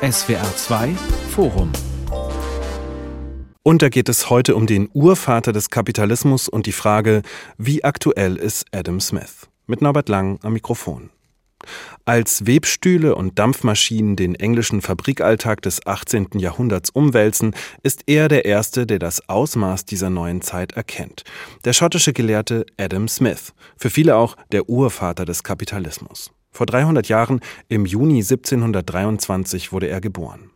SWR 2 Forum und da geht es heute um den Urvater des Kapitalismus und die Frage, wie aktuell ist Adam Smith? Mit Norbert Lang am Mikrofon. Als Webstühle und Dampfmaschinen den englischen Fabrikalltag des 18. Jahrhunderts umwälzen, ist er der Erste, der das Ausmaß dieser neuen Zeit erkennt. Der schottische Gelehrte Adam Smith, für viele auch der Urvater des Kapitalismus. Vor 300 Jahren, im Juni 1723, wurde er geboren.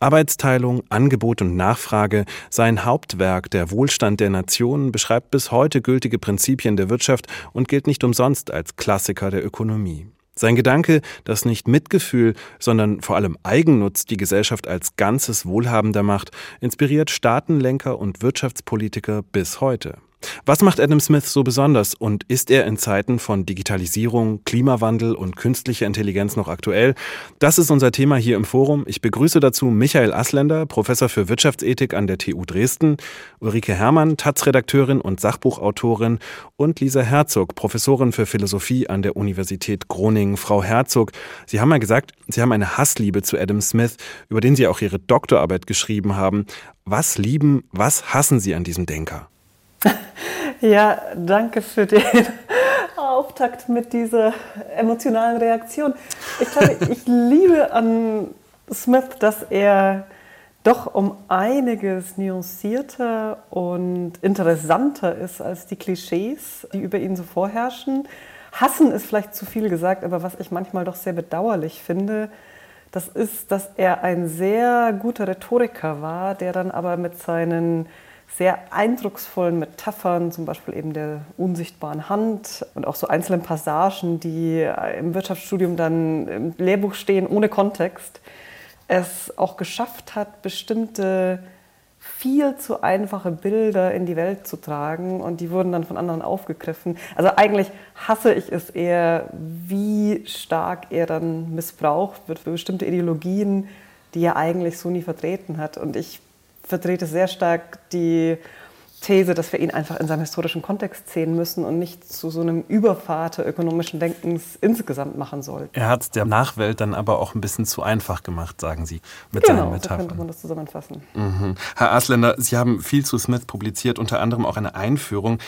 Arbeitsteilung, Angebot und Nachfrage, sein Hauptwerk Der Wohlstand der Nationen beschreibt bis heute gültige Prinzipien der Wirtschaft und gilt nicht umsonst als Klassiker der Ökonomie. Sein Gedanke, dass nicht Mitgefühl, sondern vor allem Eigennutz die Gesellschaft als Ganzes wohlhabender macht, inspiriert Staatenlenker und Wirtschaftspolitiker bis heute. Was macht Adam Smith so besonders und ist er in Zeiten von Digitalisierung, Klimawandel und künstlicher Intelligenz noch aktuell? Das ist unser Thema hier im Forum. Ich begrüße dazu Michael Asländer, Professor für Wirtschaftsethik an der TU Dresden, Ulrike Herrmann, Taz-Redakteurin und Sachbuchautorin und Lisa Herzog, Professorin für Philosophie an der Universität Groningen. Frau Herzog, Sie haben ja gesagt, Sie haben eine Hassliebe zu Adam Smith, über den Sie auch Ihre Doktorarbeit geschrieben haben. Was lieben, was hassen Sie an diesem Denker? Ja, danke für den Auftakt mit dieser emotionalen Reaktion. Ich glaube, ich liebe an Smith, dass er doch um einiges nuancierter und interessanter ist als die Klischees, die über ihn so vorherrschen. Hassen ist vielleicht zu viel gesagt, aber was ich manchmal doch sehr bedauerlich finde, das ist, dass er ein sehr guter Rhetoriker war, der dann aber mit seinen sehr eindrucksvollen Metaphern, zum Beispiel eben der unsichtbaren Hand und auch so einzelnen Passagen, die im Wirtschaftsstudium dann im Lehrbuch stehen, ohne Kontext, es auch geschafft hat, bestimmte viel zu einfache Bilder in die Welt zu tragen und die wurden dann von anderen aufgegriffen. Also eigentlich hasse ich es eher, wie stark er dann missbraucht wird für bestimmte Ideologien, die er eigentlich so nie vertreten hat. Und ich vertrete sehr stark die These, dass wir ihn einfach in seinem historischen Kontext sehen müssen und nicht zu so einem Übervater ökonomischen Denkens insgesamt machen sollten. Er hat es der Nachwelt dann aber auch ein bisschen zu einfach gemacht, sagen Sie, mit genau, seinen Metaphern. so könnte man das zusammenfassen. Mhm. Herr Asländer, Sie haben viel zu Smith publiziert, unter anderem auch eine Einführung.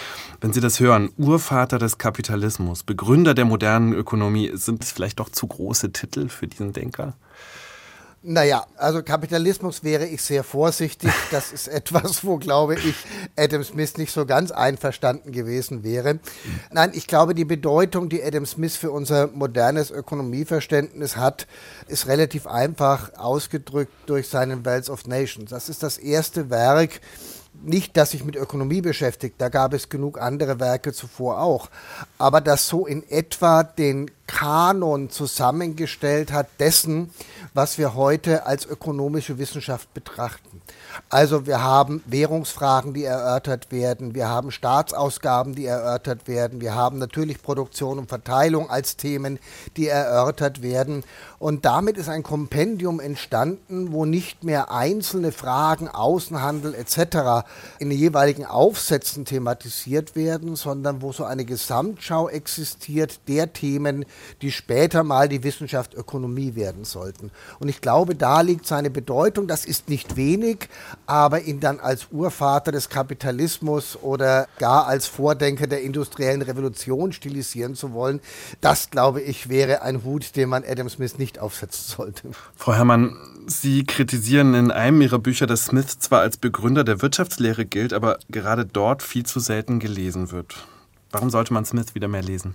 Wenn Sie das hören, Urvater des Kapitalismus, Begründer der modernen Ökonomie, sind es vielleicht doch zu große Titel für diesen Denker? Naja, also Kapitalismus wäre ich sehr vorsichtig. Das ist etwas, wo, glaube ich, Adam Smith nicht so ganz einverstanden gewesen wäre. Nein, ich glaube, die Bedeutung, die Adam Smith für unser modernes Ökonomieverständnis hat, ist relativ einfach ausgedrückt durch seinen Wealth of Nations. Das ist das erste Werk, nicht, dass sich mit Ökonomie beschäftigt, da gab es genug andere Werke zuvor auch, aber das so in etwa den Kanon zusammengestellt hat dessen, was wir heute als ökonomische Wissenschaft betrachten. Also wir haben Währungsfragen, die erörtert werden, wir haben Staatsausgaben, die erörtert werden, wir haben natürlich Produktion und Verteilung als Themen, die erörtert werden. Und damit ist ein Kompendium entstanden, wo nicht mehr einzelne Fragen, Außenhandel etc. in den jeweiligen Aufsätzen thematisiert werden, sondern wo so eine Gesamtschau existiert der Themen, die später mal die Wissenschaft Ökonomie werden sollten. Und ich glaube, da liegt seine Bedeutung. Das ist nicht wenig, aber ihn dann als Urvater des Kapitalismus oder gar als Vordenker der industriellen Revolution stilisieren zu wollen, das glaube ich wäre ein Hut, den man Adam Smith nicht aufsetzen sollte. Frau Herrmann, Sie kritisieren in einem Ihrer Bücher, dass Smith zwar als Begründer der Wirtschaftslehre gilt, aber gerade dort viel zu selten gelesen wird. Warum sollte man Smith wieder mehr lesen?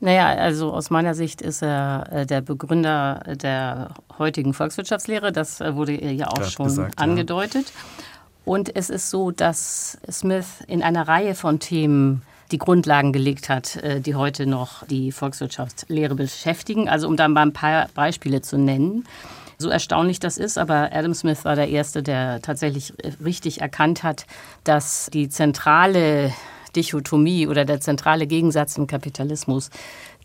Naja, also aus meiner Sicht ist er äh, der Begründer der heutigen Volkswirtschaftslehre. Das äh, wurde ja auch schon gesagt, angedeutet. Ja. Und es ist so, dass Smith in einer Reihe von Themen die Grundlagen gelegt hat, äh, die heute noch die Volkswirtschaftslehre beschäftigen. Also um da mal ein paar Beispiele zu nennen. So erstaunlich das ist, aber Adam Smith war der Erste, der tatsächlich richtig erkannt hat, dass die zentrale Dichotomie oder der zentrale Gegensatz im Kapitalismus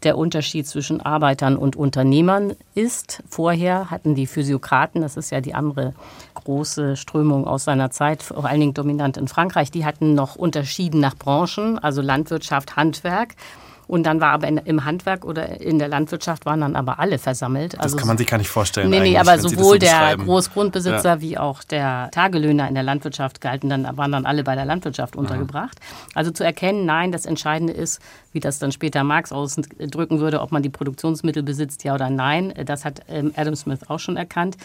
der Unterschied zwischen Arbeitern und Unternehmern ist. Vorher hatten die Physiokraten, das ist ja die andere große Strömung aus seiner Zeit, vor allen Dingen dominant in Frankreich, die hatten noch unterschieden nach Branchen, also Landwirtschaft, Handwerk. Und dann war aber in, im Handwerk oder in der Landwirtschaft waren dann aber alle versammelt. Das also kann man sich gar nicht vorstellen. Nee, nee, aber sowohl so der Großgrundbesitzer ja. wie auch der Tagelöhner in der Landwirtschaft galten dann, waren dann alle bei der Landwirtschaft untergebracht. Also zu erkennen, nein, das Entscheidende ist, wie das dann später Marx ausdrücken würde, ob man die Produktionsmittel besitzt, ja oder nein. Das hat ähm, Adam Smith auch schon erkannt.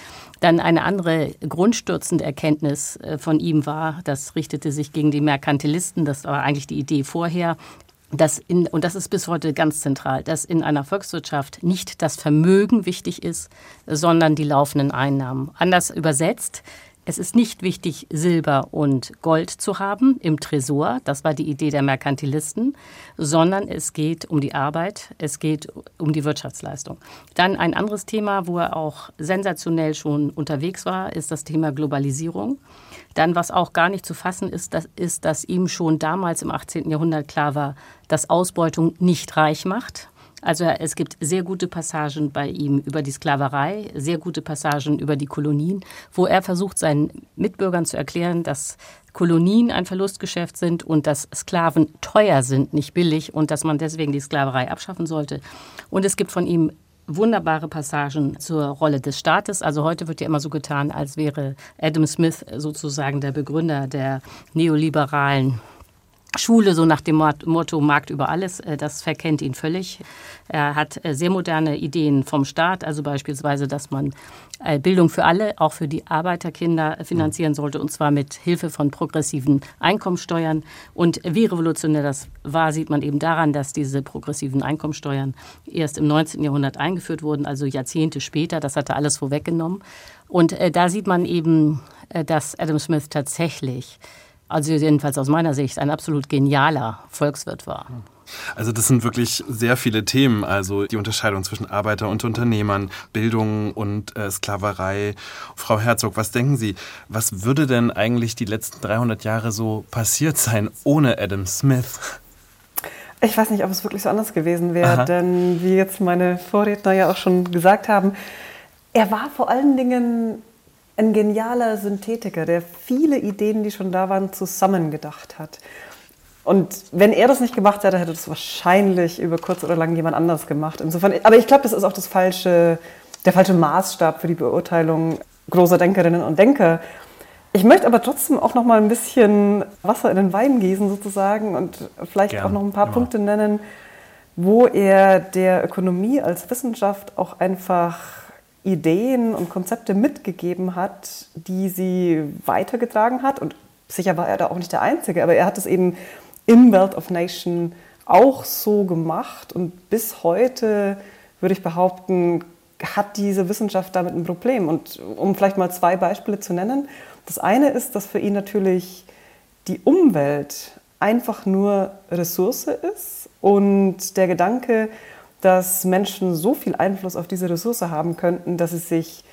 Dann eine andere grundstürzende Erkenntnis äh, von ihm war, das richtete sich gegen die Merkantilisten, das war eigentlich die Idee vorher, dass in, und das ist bis heute ganz zentral, dass in einer Volkswirtschaft nicht das Vermögen wichtig ist, sondern die laufenden Einnahmen. Anders übersetzt, es ist nicht wichtig, Silber und Gold zu haben im Tresor, das war die Idee der Merkantilisten, sondern es geht um die Arbeit, es geht um die Wirtschaftsleistung. Dann ein anderes Thema, wo er auch sensationell schon unterwegs war, ist das Thema Globalisierung. Dann, was auch gar nicht zu fassen ist, das ist, dass ihm schon damals im 18. Jahrhundert klar war, dass Ausbeutung nicht reich macht, also es gibt sehr gute Passagen bei ihm über die Sklaverei, sehr gute Passagen über die Kolonien, wo er versucht, seinen Mitbürgern zu erklären, dass Kolonien ein Verlustgeschäft sind und dass Sklaven teuer sind, nicht billig und dass man deswegen die Sklaverei abschaffen sollte. Und es gibt von ihm wunderbare Passagen zur Rolle des Staates. Also heute wird ja immer so getan, als wäre Adam Smith sozusagen der Begründer der neoliberalen Schule, so nach dem Motto Markt über alles, äh, das verkennt ihn völlig. Er hat äh, sehr moderne Ideen vom Staat, also beispielsweise, dass man äh, Bildung für alle, auch für die Arbeiterkinder finanzieren sollte, und zwar mit Hilfe von progressiven Einkommensteuern. Und wie revolutionär das war, sieht man eben daran, dass diese progressiven Einkommensteuern erst im 19. Jahrhundert eingeführt wurden, also Jahrzehnte später. Das hatte alles vorweggenommen. Und da sieht man eben, dass Adam Smith tatsächlich also jedenfalls aus meiner Sicht, ein absolut genialer Volkswirt war. Also das sind wirklich sehr viele Themen, also die Unterscheidung zwischen Arbeiter und Unternehmern, Bildung und äh, Sklaverei. Frau Herzog, was denken Sie, was würde denn eigentlich die letzten 300 Jahre so passiert sein ohne Adam Smith? Ich weiß nicht, ob es wirklich so anders gewesen wäre, denn wie jetzt meine Vorredner ja auch schon gesagt haben, er war vor allen Dingen ein genialer Synthetiker, der viele Ideen, die schon da waren, zusammengedacht hat. Und wenn er das nicht gemacht hätte, hätte das wahrscheinlich über kurz oder lang jemand anders gemacht. Insofern, aber ich glaube, das ist auch das falsche, der falsche Maßstab für die Beurteilung großer Denkerinnen und Denker. Ich möchte aber trotzdem auch noch mal ein bisschen Wasser in den Wein gießen sozusagen und vielleicht Gern, auch noch ein paar immer. Punkte nennen, wo er der Ökonomie als Wissenschaft auch einfach Ideen und Konzepte mitgegeben hat, die sie weitergetragen hat. Und sicher war er da auch nicht der Einzige, aber er hat es eben im Wealth of Nation auch so gemacht. Und bis heute würde ich behaupten, hat diese Wissenschaft damit ein Problem. Und um vielleicht mal zwei Beispiele zu nennen. Das eine ist, dass für ihn natürlich die Umwelt einfach nur Ressource ist und der Gedanke, dass Menschen so viel Einfluss auf diese Ressource haben könnten, dass sie sich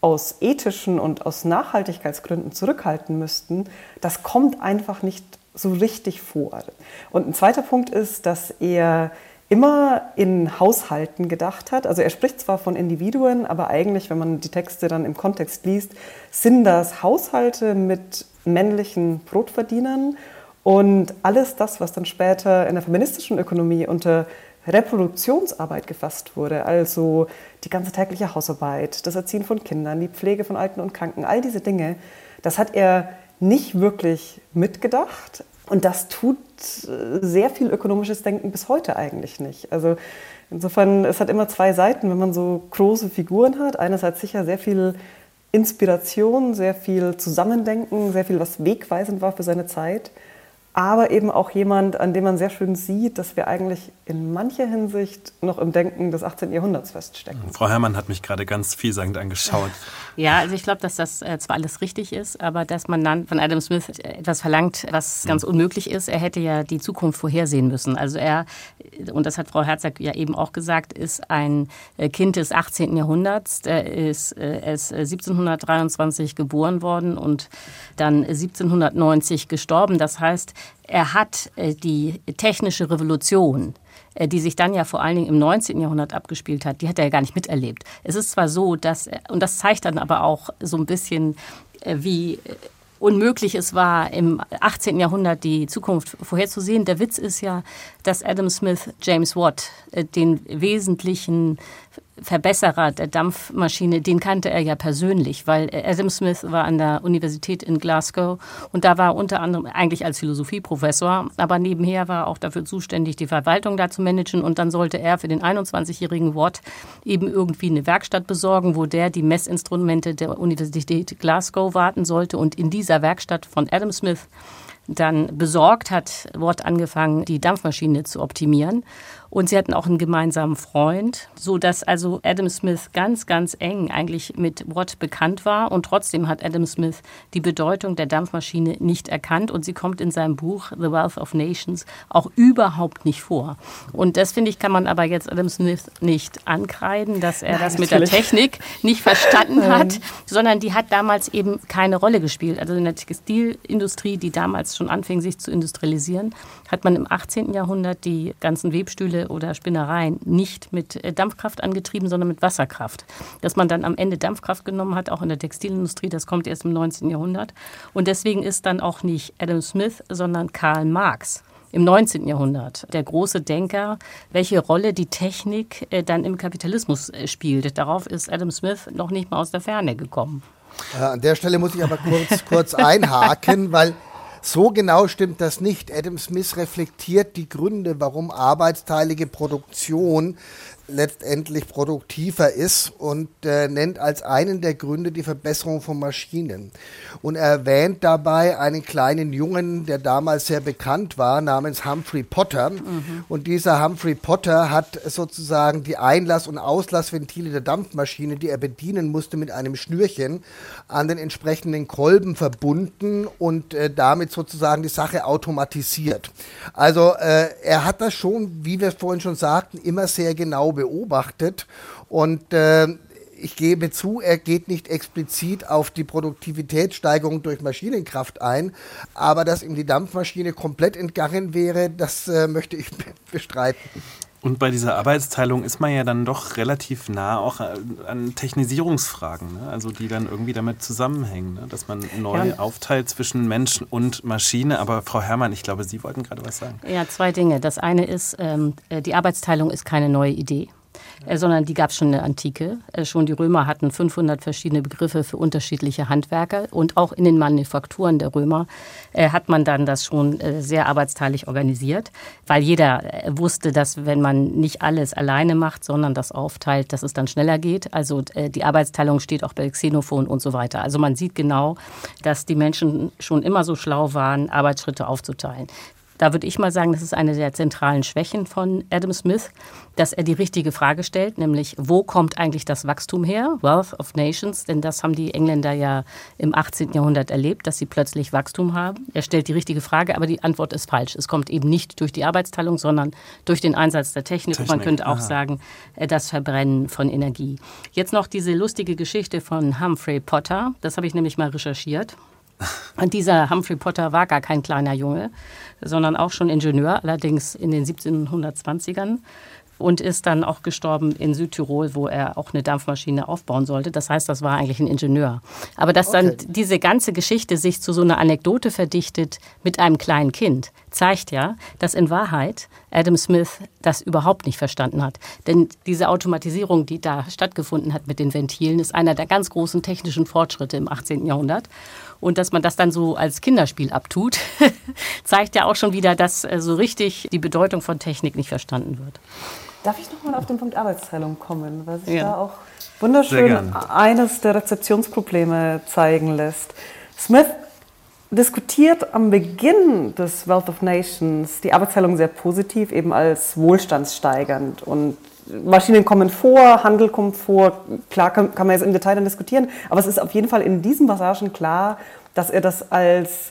aus ethischen und aus Nachhaltigkeitsgründen zurückhalten müssten, das kommt einfach nicht so richtig vor. Und ein zweiter Punkt ist, dass er immer in Haushalten gedacht hat. Also er spricht zwar von Individuen, aber eigentlich, wenn man die Texte dann im Kontext liest, sind das Haushalte mit männlichen Brotverdienern und alles das, was dann später in der feministischen Ökonomie unter Reproduktionsarbeit gefasst wurde, also die ganze tägliche Hausarbeit, das Erziehen von Kindern, die Pflege von Alten und Kranken, all diese Dinge, das hat er nicht wirklich mitgedacht. Und das tut äh, sehr viel ökonomisches Denken bis heute eigentlich nicht. Also insofern, es hat immer zwei Seiten, wenn man so große Figuren hat. Einerseits sicher sehr viel Inspiration, sehr viel Zusammendenken, sehr viel, was wegweisend war für seine Zeit aber eben auch jemand, an dem man sehr schön sieht, dass wir eigentlich in mancher Hinsicht noch im Denken des 18. Jahrhunderts feststecken. Frau Herrmann hat mich gerade ganz vielsagend angeschaut. Ja, also ich glaube, dass das äh, zwar alles richtig ist, aber dass man dann von Adam Smith etwas verlangt, was ganz unmöglich ist. Er hätte ja die Zukunft vorhersehen müssen. Also er, und das hat Frau Herzog ja eben auch gesagt, ist ein äh, Kind des 18. Jahrhunderts. Er ist, er ist 1723 geboren worden und dann 1790 gestorben. Das heißt, er hat äh, die technische Revolution, äh, die sich dann ja vor allen Dingen im 19. Jahrhundert abgespielt hat, die hat er ja gar nicht miterlebt. Es ist zwar so, dass, und das zeigt dann aber auch so ein bisschen, äh, wie unmöglich es war, im 18. Jahrhundert die Zukunft vorherzusehen. Der Witz ist ja, dass Adam Smith James Watt den wesentlichen Verbesserer der Dampfmaschine, den kannte er ja persönlich, weil Adam Smith war an der Universität in Glasgow und da war er unter anderem eigentlich als Philosophieprofessor, aber nebenher war er auch dafür zuständig, die Verwaltung da zu managen und dann sollte er für den 21-jährigen Watt eben irgendwie eine Werkstatt besorgen, wo der die Messinstrumente der Universität Glasgow warten sollte und in dieser Werkstatt von Adam Smith dann besorgt hat Watt angefangen, die Dampfmaschine zu optimieren. Und sie hatten auch einen gemeinsamen Freund, so dass also Adam Smith ganz, ganz eng eigentlich mit Watt bekannt war. Und trotzdem hat Adam Smith die Bedeutung der Dampfmaschine nicht erkannt. Und sie kommt in seinem Buch The Wealth of Nations auch überhaupt nicht vor. Und das finde ich, kann man aber jetzt Adam Smith nicht ankreiden, dass er Nein, das mit natürlich. der Technik nicht verstanden hat, sondern die hat damals eben keine Rolle gespielt. Also in der Textilindustrie, die damals schon anfing, sich zu industrialisieren, hat man im 18. Jahrhundert die ganzen Webstühle oder Spinnereien nicht mit äh, Dampfkraft angetrieben, sondern mit Wasserkraft. Dass man dann am Ende Dampfkraft genommen hat, auch in der Textilindustrie, das kommt erst im 19. Jahrhundert. Und deswegen ist dann auch nicht Adam Smith, sondern Karl Marx im 19. Jahrhundert, der große Denker, welche Rolle die Technik äh, dann im Kapitalismus äh, spielt. Darauf ist Adam Smith noch nicht mal aus der Ferne gekommen. an der Stelle muss ich aber kurz, kurz einhaken, weil so genau stimmt das nicht. Adam Smith reflektiert die Gründe, warum arbeitsteilige Produktion letztendlich produktiver ist und äh, nennt als einen der Gründe die Verbesserung von Maschinen. Und er erwähnt dabei einen kleinen Jungen, der damals sehr bekannt war, namens Humphrey Potter. Mhm. Und dieser Humphrey Potter hat sozusagen die Einlass- und Auslassventile der Dampfmaschine, die er bedienen musste, mit einem Schnürchen an den entsprechenden Kolben verbunden und äh, damit sozusagen die Sache automatisiert. Also äh, er hat das schon, wie wir vorhin schon sagten, immer sehr genau beobachtet und äh, ich gebe zu, er geht nicht explizit auf die Produktivitätssteigerung durch Maschinenkraft ein, aber dass ihm die Dampfmaschine komplett entgangen wäre, das äh, möchte ich bestreiten. Und bei dieser Arbeitsteilung ist man ja dann doch relativ nah auch an Technisierungsfragen, ne? also die dann irgendwie damit zusammenhängen, ne? dass man neu ja. aufteilt zwischen Mensch und Maschine. Aber Frau Herrmann, ich glaube, Sie wollten gerade was sagen. Ja, zwei Dinge. Das eine ist, ähm, äh, die Arbeitsteilung ist keine neue Idee. Äh, sondern die gab es schon in der Antike. Äh, schon die Römer hatten 500 verschiedene Begriffe für unterschiedliche Handwerker und auch in den Manufakturen der Römer äh, hat man dann das schon sehr arbeitsteilig organisiert, weil jeder wusste, dass wenn man nicht alles alleine macht, sondern das aufteilt, dass es dann schneller geht. Also die Arbeitsteilung steht auch bei Xenophon und so weiter. Also man sieht genau, dass die Menschen schon immer so schlau waren, Arbeitsschritte aufzuteilen. Da würde ich mal sagen, das ist eine der zentralen Schwächen von Adam Smith, dass er die richtige Frage stellt, nämlich wo kommt eigentlich das Wachstum her? Wealth of Nations, denn das haben die Engländer ja im 18. Jahrhundert erlebt, dass sie plötzlich Wachstum haben. Er stellt die richtige Frage, aber die Antwort ist falsch. Es kommt eben nicht durch die Arbeitsteilung, sondern durch den Einsatz der Technik. Technik. Man könnte auch Aha. sagen, äh, das Verbrennen von Energie. Jetzt noch diese lustige Geschichte von Humphrey Potter. Das habe ich nämlich mal recherchiert. Und dieser Humphrey Potter war gar kein kleiner Junge, sondern auch schon Ingenieur, allerdings in den 1720ern und ist dann auch gestorben in Südtirol, wo er auch eine Dampfmaschine aufbauen sollte. Das heißt, das war eigentlich ein Ingenieur. Aber dass okay. dann diese ganze Geschichte sich zu so einer Anekdote verdichtet mit einem kleinen Kind, zeigt ja, dass in Wahrheit Adam Smith das überhaupt nicht verstanden hat. Denn diese Automatisierung, die da stattgefunden hat mit den Ventilen, ist einer der ganz großen technischen Fortschritte im 18. Jahrhundert. Und dass man das dann so als Kinderspiel abtut, zeigt ja auch schon wieder, dass äh, so richtig die Bedeutung von Technik nicht verstanden wird. Darf ich nochmal auf den Punkt Arbeitsteilung kommen, weil sich ja. da auch wunderschön eines der Rezeptionsprobleme zeigen lässt. Smith diskutiert am Beginn des Wealth of Nations die Arbeitsteilung sehr positiv, eben als wohlstandssteigernd und Maschinen kommen vor, Handel kommt vor. Klar kann, kann man jetzt im Detail dann diskutieren, aber es ist auf jeden Fall in diesen Passagen klar, dass er das als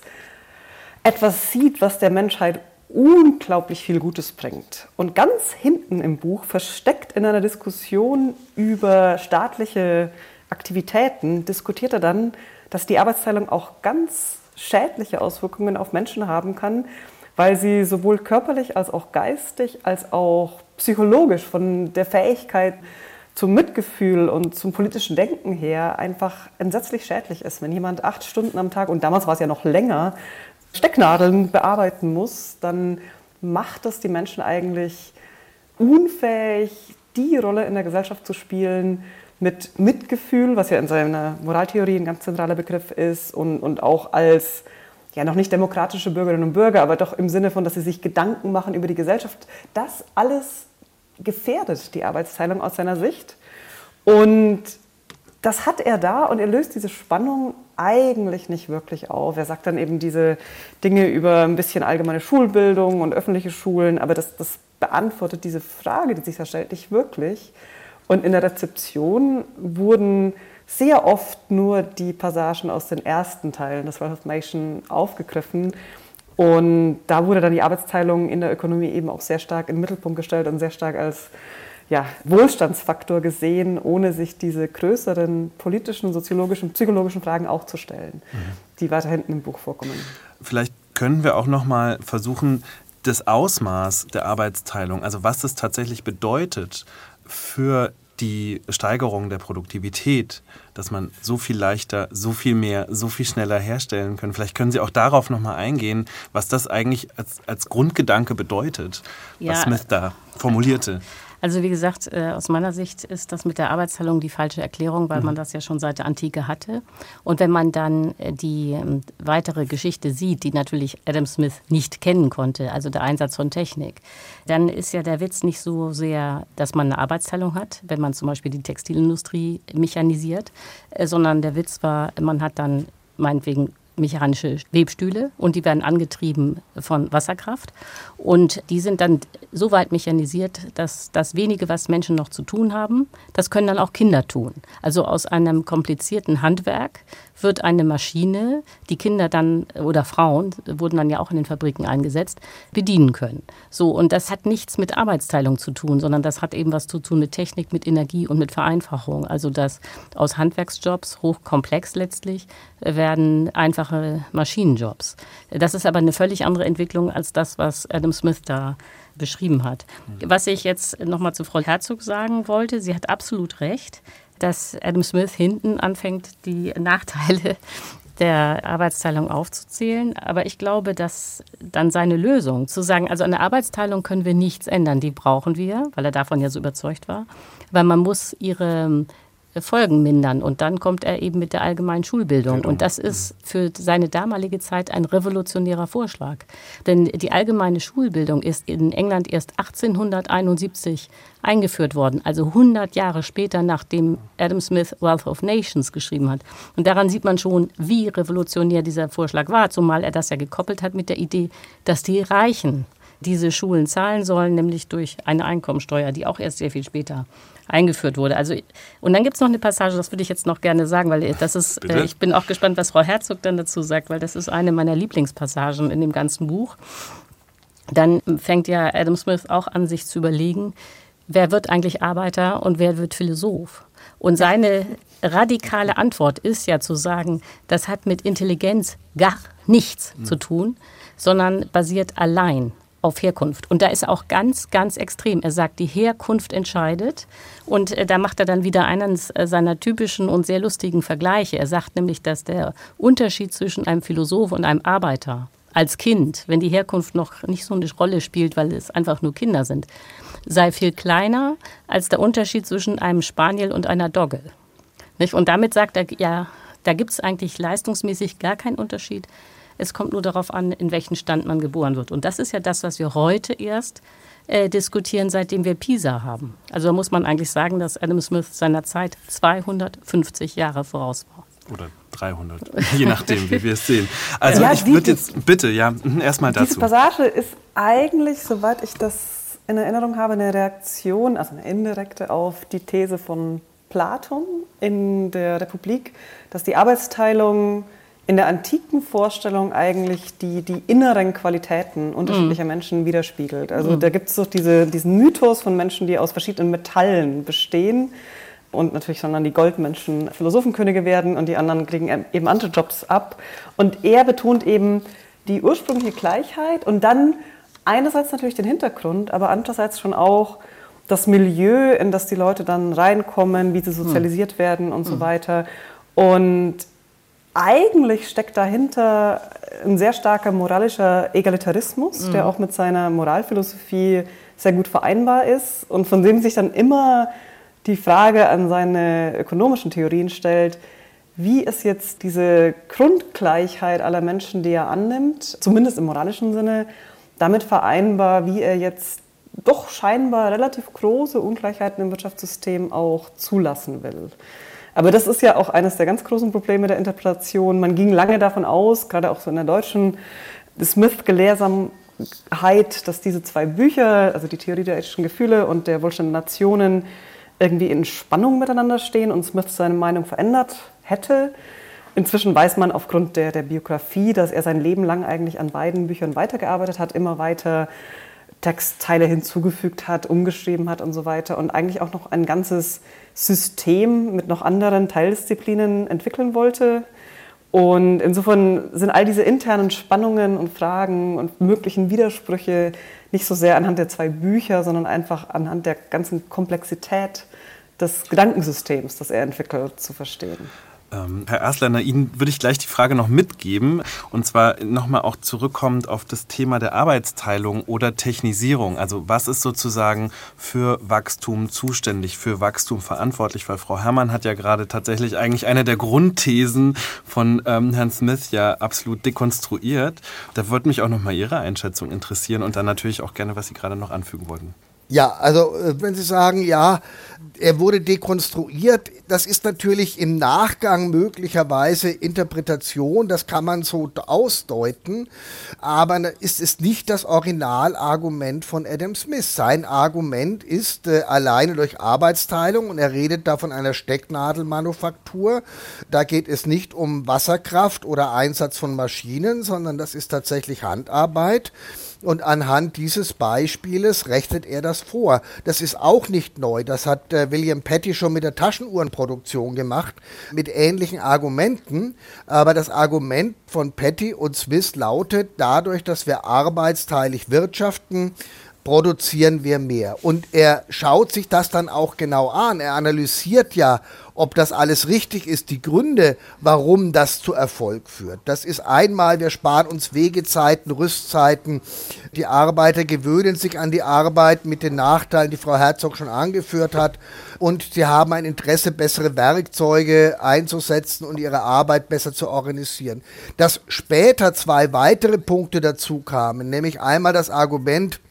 etwas sieht, was der Menschheit unglaublich viel Gutes bringt. Und ganz hinten im Buch, versteckt in einer Diskussion über staatliche Aktivitäten, diskutiert er dann, dass die Arbeitsteilung auch ganz schädliche Auswirkungen auf Menschen haben kann, weil sie sowohl körperlich als auch geistig als auch psychologisch von der Fähigkeit zum Mitgefühl und zum politischen Denken her einfach entsetzlich schädlich ist. Wenn jemand acht Stunden am Tag, und damals war es ja noch länger, Stecknadeln bearbeiten muss, dann macht das die Menschen eigentlich unfähig, die Rolle in der Gesellschaft zu spielen, mit Mitgefühl, was ja in seiner Moraltheorie ein ganz zentraler Begriff ist, und, und auch als ja noch nicht demokratische Bürgerinnen und Bürger, aber doch im Sinne von, dass sie sich Gedanken machen über die Gesellschaft. Das alles gefährdet die Arbeitsteilung aus seiner Sicht. Und das hat er da und er löst diese Spannung eigentlich nicht wirklich auf. Er sagt dann eben diese Dinge über ein bisschen allgemeine Schulbildung und öffentliche Schulen, aber das, das beantwortet diese Frage, die sich da stellt, nicht wirklich. Und in der Rezeption wurden sehr oft nur die Passagen aus den ersten Teilen des Wealth of Nation aufgegriffen. Und da wurde dann die Arbeitsteilung in der Ökonomie eben auch sehr stark in den Mittelpunkt gestellt und sehr stark als ja, Wohlstandsfaktor gesehen, ohne sich diese größeren politischen, soziologischen, psychologischen Fragen auch zu stellen, mhm. die weiter hinten im Buch vorkommen. Vielleicht können wir auch noch mal versuchen, das Ausmaß der Arbeitsteilung, also was das tatsächlich bedeutet für die Steigerung der Produktivität, dass man so viel leichter, so viel mehr, so viel schneller herstellen kann. Vielleicht können Sie auch darauf nochmal eingehen, was das eigentlich als, als Grundgedanke bedeutet, ja. was Smith da formulierte. Also wie gesagt, äh, aus meiner Sicht ist das mit der Arbeitsteilung die falsche Erklärung, weil mhm. man das ja schon seit der Antike hatte. Und wenn man dann äh, die ähm, weitere Geschichte sieht, die natürlich Adam Smith nicht kennen konnte, also der Einsatz von Technik, dann ist ja der Witz nicht so sehr, dass man eine Arbeitsteilung hat, wenn man zum Beispiel die Textilindustrie mechanisiert, äh, sondern der Witz war, man hat dann meinetwegen mechanische Webstühle und die werden angetrieben von Wasserkraft. Und die sind dann so weit mechanisiert, dass das wenige, was Menschen noch zu tun haben, das können dann auch Kinder tun. Also aus einem komplizierten Handwerk wird eine Maschine, die Kinder dann oder Frauen wurden dann ja auch in den Fabriken eingesetzt, bedienen können. So und das hat nichts mit Arbeitsteilung zu tun, sondern das hat eben was zu tun mit Technik, mit Energie und mit Vereinfachung. Also dass aus Handwerksjobs hochkomplex letztlich werden einfache Maschinenjobs. Das ist aber eine völlig andere Entwicklung als das, was Adam Smith da beschrieben hat. Was ich jetzt nochmal zu Frau Herzog sagen wollte, sie hat absolut recht dass Adam Smith hinten anfängt, die Nachteile der Arbeitsteilung aufzuzählen. Aber ich glaube, dass dann seine Lösung, zu sagen, also an der Arbeitsteilung können wir nichts ändern, die brauchen wir, weil er davon ja so überzeugt war, weil man muss ihre Folgen mindern. Und dann kommt er eben mit der allgemeinen Schulbildung. Und das ist für seine damalige Zeit ein revolutionärer Vorschlag. Denn die allgemeine Schulbildung ist in England erst 1871 eingeführt worden, also 100 Jahre später, nachdem Adam Smith Wealth of Nations geschrieben hat. Und daran sieht man schon, wie revolutionär dieser Vorschlag war, zumal er das ja gekoppelt hat mit der Idee, dass die Reichen diese Schulen zahlen sollen, nämlich durch eine Einkommensteuer, die auch erst sehr viel später eingeführt wurde. Also, und dann gibt es noch eine Passage, das würde ich jetzt noch gerne sagen, weil das ist, äh, ich bin auch gespannt, was Frau Herzog dann dazu sagt, weil das ist eine meiner Lieblingspassagen in dem ganzen Buch. Dann fängt ja Adam Smith auch an, sich zu überlegen, wer wird eigentlich Arbeiter und wer wird Philosoph? Und seine radikale Antwort ist ja zu sagen, das hat mit Intelligenz gar nichts mhm. zu tun, sondern basiert allein auf Herkunft. Und da ist er auch ganz, ganz extrem. Er sagt, die Herkunft entscheidet. Und äh, da macht er dann wieder einen äh, seiner typischen und sehr lustigen Vergleiche. Er sagt nämlich, dass der Unterschied zwischen einem Philosoph und einem Arbeiter als Kind, wenn die Herkunft noch nicht so eine Rolle spielt, weil es einfach nur Kinder sind, sei viel kleiner als der Unterschied zwischen einem Spaniel und einer Dogge. Und damit sagt er, ja, da gibt es eigentlich leistungsmäßig gar keinen Unterschied. Es kommt nur darauf an, in welchen Stand man geboren wird. Und das ist ja das, was wir heute erst äh, diskutieren, seitdem wir PISA haben. Also da muss man eigentlich sagen, dass Adam Smith seiner Zeit 250 Jahre voraus war. Oder 300, je nachdem, wie wir es sehen. Also ja, ich würde jetzt, bitte, ja, mhm, erstmal dazu. Diese Passage ist eigentlich, soweit ich das in Erinnerung habe, eine Reaktion, also eine indirekte auf die These von Platon in der Republik, dass die Arbeitsteilung in der antiken Vorstellung eigentlich die, die inneren Qualitäten unterschiedlicher mhm. Menschen widerspiegelt. Also mhm. da gibt es doch diese, diesen Mythos von Menschen, die aus verschiedenen Metallen bestehen. Und natürlich sollen dann die Goldmenschen Philosophenkönige werden und die anderen kriegen eben andere Jobs ab. Und er betont eben die ursprüngliche Gleichheit und dann einerseits natürlich den Hintergrund, aber andererseits schon auch das Milieu, in das die Leute dann reinkommen, wie sie sozialisiert hm. werden und so weiter. Und eigentlich steckt dahinter ein sehr starker moralischer Egalitarismus, hm. der auch mit seiner Moralphilosophie sehr gut vereinbar ist und von dem sich dann immer die Frage an seine ökonomischen Theorien stellt, wie ist jetzt diese Grundgleichheit aller Menschen, die er annimmt, zumindest im moralischen Sinne, damit vereinbar, wie er jetzt doch scheinbar relativ große Ungleichheiten im Wirtschaftssystem auch zulassen will. Aber das ist ja auch eines der ganz großen Probleme der Interpretation. Man ging lange davon aus, gerade auch so in der deutschen Smith-Gelehrsamkeit, dass diese zwei Bücher, also die Theorie der ethischen Gefühle und der Wohlstand der Nationen, irgendwie in Spannung miteinander stehen und Smith seine Meinung verändert hätte. Inzwischen weiß man aufgrund der, der Biografie, dass er sein Leben lang eigentlich an beiden Büchern weitergearbeitet hat, immer weiter Textteile hinzugefügt hat, umgeschrieben hat und so weiter und eigentlich auch noch ein ganzes System mit noch anderen Teildisziplinen entwickeln wollte. Und insofern sind all diese internen Spannungen und Fragen und möglichen Widersprüche nicht so sehr anhand der zwei Bücher, sondern einfach anhand der ganzen Komplexität des Gedankensystems, das er entwickelt, zu verstehen. Ähm, Herr Ersleiner, Ihnen würde ich gleich die Frage noch mitgeben. Und zwar nochmal auch zurückkommend auf das Thema der Arbeitsteilung oder Technisierung. Also was ist sozusagen für Wachstum zuständig, für Wachstum verantwortlich? Weil Frau Herrmann hat ja gerade tatsächlich eigentlich eine der Grundthesen von ähm, Herrn Smith ja absolut dekonstruiert. Da würde mich auch nochmal Ihre Einschätzung interessieren und dann natürlich auch gerne, was Sie gerade noch anfügen wollten. Ja, also äh, wenn Sie sagen, ja, er wurde dekonstruiert, das ist natürlich im Nachgang möglicherweise Interpretation, das kann man so ausdeuten, aber ist es nicht das Originalargument von Adam Smith. Sein Argument ist äh, alleine durch Arbeitsteilung und er redet da von einer Stecknadelmanufaktur. Da geht es nicht um Wasserkraft oder Einsatz von Maschinen, sondern das ist tatsächlich Handarbeit. Und anhand dieses Beispieles rechnet er das vor. Das ist auch nicht neu. Das hat äh, William Petty schon mit der Taschenuhrenproduktion gemacht, mit ähnlichen Argumenten. Aber das Argument von Petty und Smith lautet, dadurch, dass wir arbeitsteilig wirtschaften, produzieren wir mehr. Und er schaut sich das dann auch genau an. Er analysiert ja, ob das alles richtig ist, die Gründe, warum das zu Erfolg führt. Das ist einmal, wir sparen uns Wegezeiten, Rüstzeiten. Die Arbeiter gewöhnen sich an die Arbeit mit den Nachteilen, die Frau Herzog schon angeführt hat. Und sie haben ein Interesse, bessere Werkzeuge einzusetzen und ihre Arbeit besser zu organisieren. Dass später zwei weitere Punkte dazu kamen, nämlich einmal das Argument,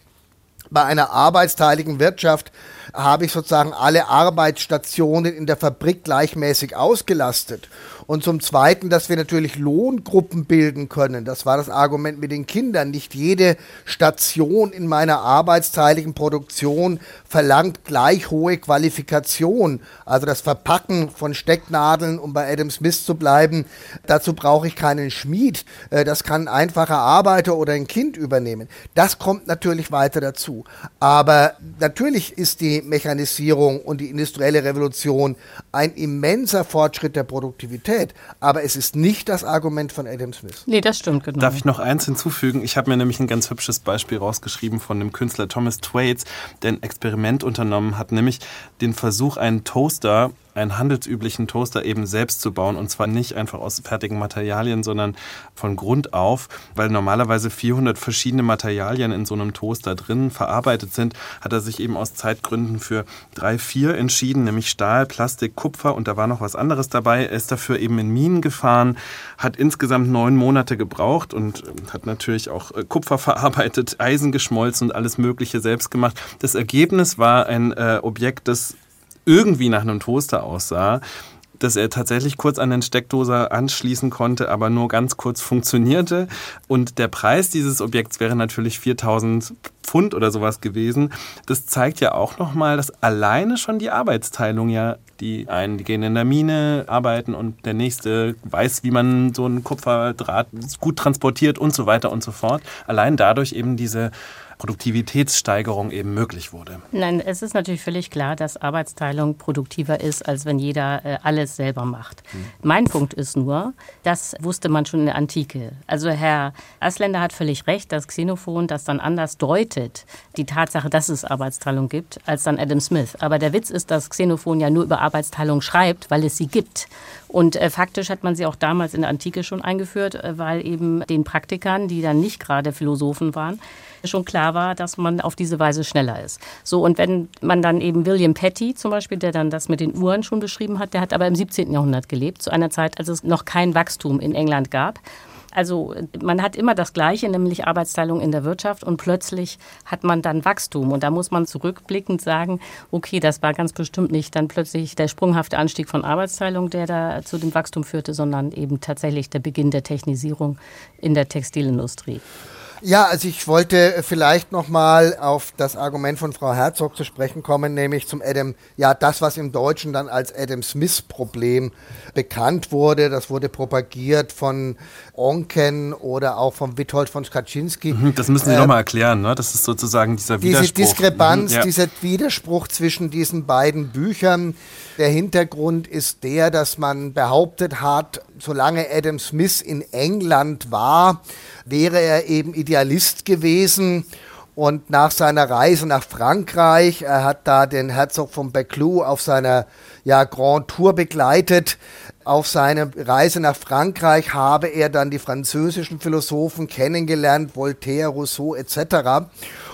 bei einer arbeitsteiligen Wirtschaft habe ich sozusagen alle Arbeitsstationen in der Fabrik gleichmäßig ausgelastet. Und zum Zweiten, dass wir natürlich Lohngruppen bilden können. Das war das Argument mit den Kindern. Nicht jede Station in meiner arbeitsteiligen Produktion verlangt gleich hohe Qualifikation. Also das Verpacken von Stecknadeln, um bei Adam Smith zu bleiben, dazu brauche ich keinen Schmied. Äh, das kann ein einfacher Arbeiter oder ein Kind übernehmen. Das kommt natürlich weiter dazu. Aber natürlich ist die Mechanisierung und die industrielle Revolution ein immenser Fortschritt der Produktivität. Aber es ist nicht das Argument von Adam Smith. Nee, das stimmt, genau. Darf ich noch eins hinzufügen? Ich habe mir nämlich ein ganz hübsches Beispiel rausgeschrieben von dem Künstler Thomas Twaits, der ein Experiment unternommen hat, nämlich den Versuch, einen Toaster einen handelsüblichen Toaster eben selbst zu bauen und zwar nicht einfach aus fertigen Materialien, sondern von Grund auf, weil normalerweise 400 verschiedene Materialien in so einem Toaster drin verarbeitet sind, hat er sich eben aus Zeitgründen für drei, vier entschieden, nämlich Stahl, Plastik, Kupfer und da war noch was anderes dabei. Er ist dafür eben in Minen gefahren, hat insgesamt neun Monate gebraucht und hat natürlich auch äh, Kupfer verarbeitet, Eisen geschmolzen und alles Mögliche selbst gemacht. Das Ergebnis war ein äh, Objekt, das irgendwie nach einem Toaster aussah, dass er tatsächlich kurz an den Steckdose anschließen konnte, aber nur ganz kurz funktionierte. Und der Preis dieses Objekts wäre natürlich 4000 Pfund oder sowas gewesen. Das zeigt ja auch nochmal, dass alleine schon die Arbeitsteilung ja, die einen die gehen in der Mine arbeiten und der nächste weiß, wie man so einen Kupferdraht gut transportiert und so weiter und so fort. Allein dadurch eben diese Produktivitätssteigerung eben möglich wurde. Nein, es ist natürlich völlig klar, dass Arbeitsteilung produktiver ist, als wenn jeder äh, alles selber macht. Hm. Mein Punkt ist nur, das wusste man schon in der Antike. Also Herr Asländer hat völlig recht, dass Xenophon das dann anders deutet, die Tatsache, dass es Arbeitsteilung gibt, als dann Adam Smith. Aber der Witz ist, dass Xenophon ja nur über Arbeitsteilung schreibt, weil es sie gibt. Und äh, faktisch hat man sie auch damals in der Antike schon eingeführt, äh, weil eben den Praktikern, die dann nicht gerade Philosophen waren, schon klar war, dass man auf diese Weise schneller ist. So, und wenn man dann eben William Petty zum Beispiel, der dann das mit den Uhren schon beschrieben hat, der hat aber im 17. Jahrhundert gelebt, zu einer Zeit, als es noch kein Wachstum in England gab. Also man hat immer das Gleiche, nämlich Arbeitsteilung in der Wirtschaft und plötzlich hat man dann Wachstum. Und da muss man zurückblickend sagen, okay, das war ganz bestimmt nicht dann plötzlich der sprunghafte Anstieg von Arbeitsteilung, der da zu dem Wachstum führte, sondern eben tatsächlich der Beginn der Technisierung in der Textilindustrie. Ja, also ich wollte vielleicht nochmal auf das Argument von Frau Herzog zu sprechen kommen, nämlich zum Adam, ja, das, was im Deutschen dann als Adam Smith-Problem bekannt wurde, das wurde propagiert von Onken oder auch von Withold von Skaczynski. Mhm, das müssen Sie äh, nochmal erklären, ne? Das ist sozusagen dieser Widerspruch. Diese Diskrepanz, mhm, ja. dieser Widerspruch zwischen diesen beiden Büchern. Der Hintergrund ist der, dass man behauptet hat, solange Adam Smith in England war, wäre er eben Idealist gewesen. Und nach seiner Reise nach Frankreich, er hat da den Herzog von Beclou auf seiner ja, Grand Tour begleitet, auf seiner Reise nach Frankreich habe er dann die französischen Philosophen kennengelernt, Voltaire, Rousseau etc.